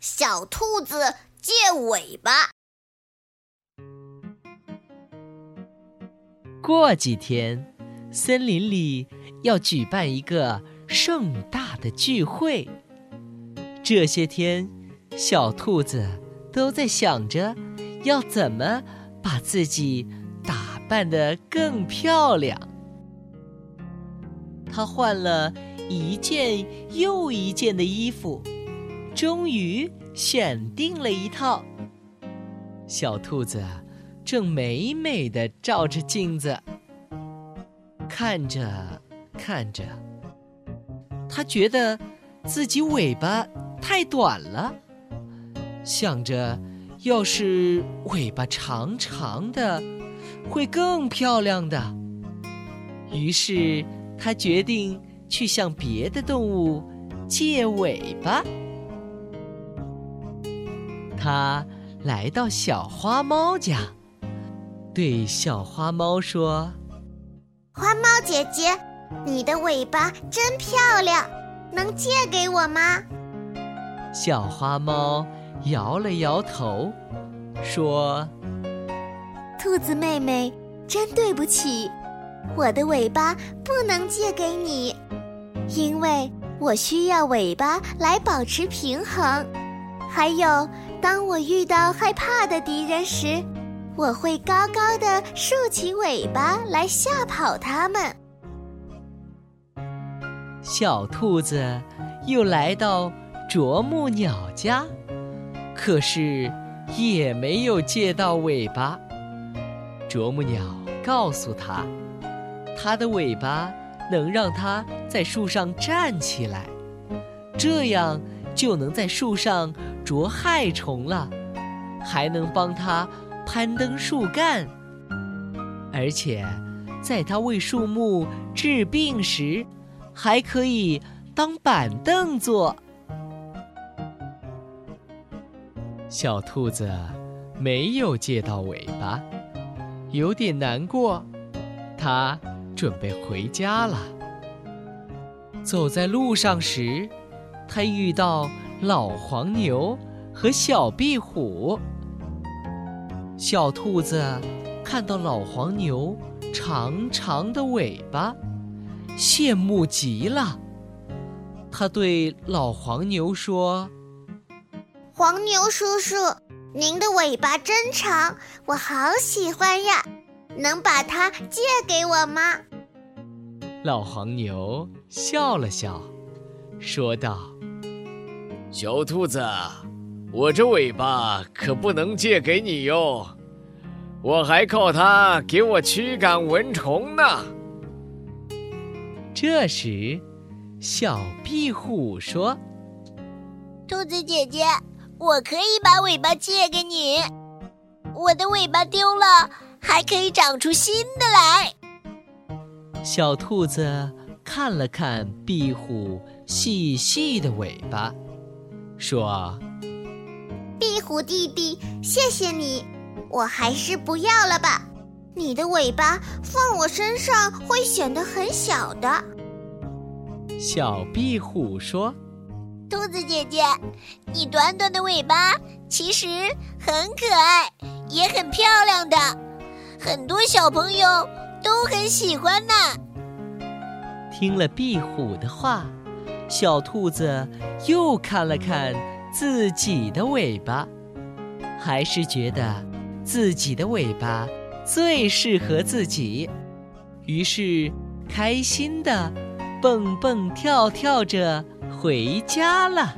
小兔子借尾巴。过几天，森林里要举办一个盛大的聚会。这些天，小兔子都在想着要怎么把自己打扮得更漂亮。他换了一件又一件的衣服。终于选定了一套。小兔子正美美的照着镜子，看着看着，它觉得自己尾巴太短了，想着要是尾巴长长的，会更漂亮的。于是，它决定去向别的动物借尾巴。他来到小花猫家，对小花猫说：“花猫姐姐，你的尾巴真漂亮，能借给我吗？”小花猫摇了摇头，说：“兔子妹妹，真对不起，我的尾巴不能借给你，因为我需要尾巴来保持平衡，还有。”当我遇到害怕的敌人时，我会高高的竖起尾巴来吓跑他们。小兔子又来到啄木鸟家，可是也没有借到尾巴。啄木鸟告诉他，它的尾巴能让它在树上站起来，这样就能在树上。捉害虫了，还能帮它攀登树干，而且在它为树木治病时，还可以当板凳坐。小兔子没有借到尾巴，有点难过，它准备回家了。走在路上时，它遇到。老黄牛和小壁虎。小兔子看到老黄牛长长的尾巴，羡慕极了。他对老黄牛说：“黄牛叔叔，您的尾巴真长，我好喜欢呀！能把它借给我吗？”老黄牛笑了笑，说道。小兔子，我这尾巴可不能借给你哟，我还靠它给我驱赶蚊虫呢。这时，小壁虎说：“兔子姐姐，我可以把尾巴借给你，我的尾巴丢了，还可以长出新的来。”小兔子看了看壁虎细细的尾巴。说：“壁虎弟弟，谢谢你，我还是不要了吧。你的尾巴放我身上会显得很小的。”小壁虎说：“兔子姐姐，你短短的尾巴其实很可爱，也很漂亮的，很多小朋友都很喜欢呢。”听了壁虎的话。小兔子又看了看自己的尾巴，还是觉得自己的尾巴最适合自己，于是开心的蹦蹦跳跳着回家了。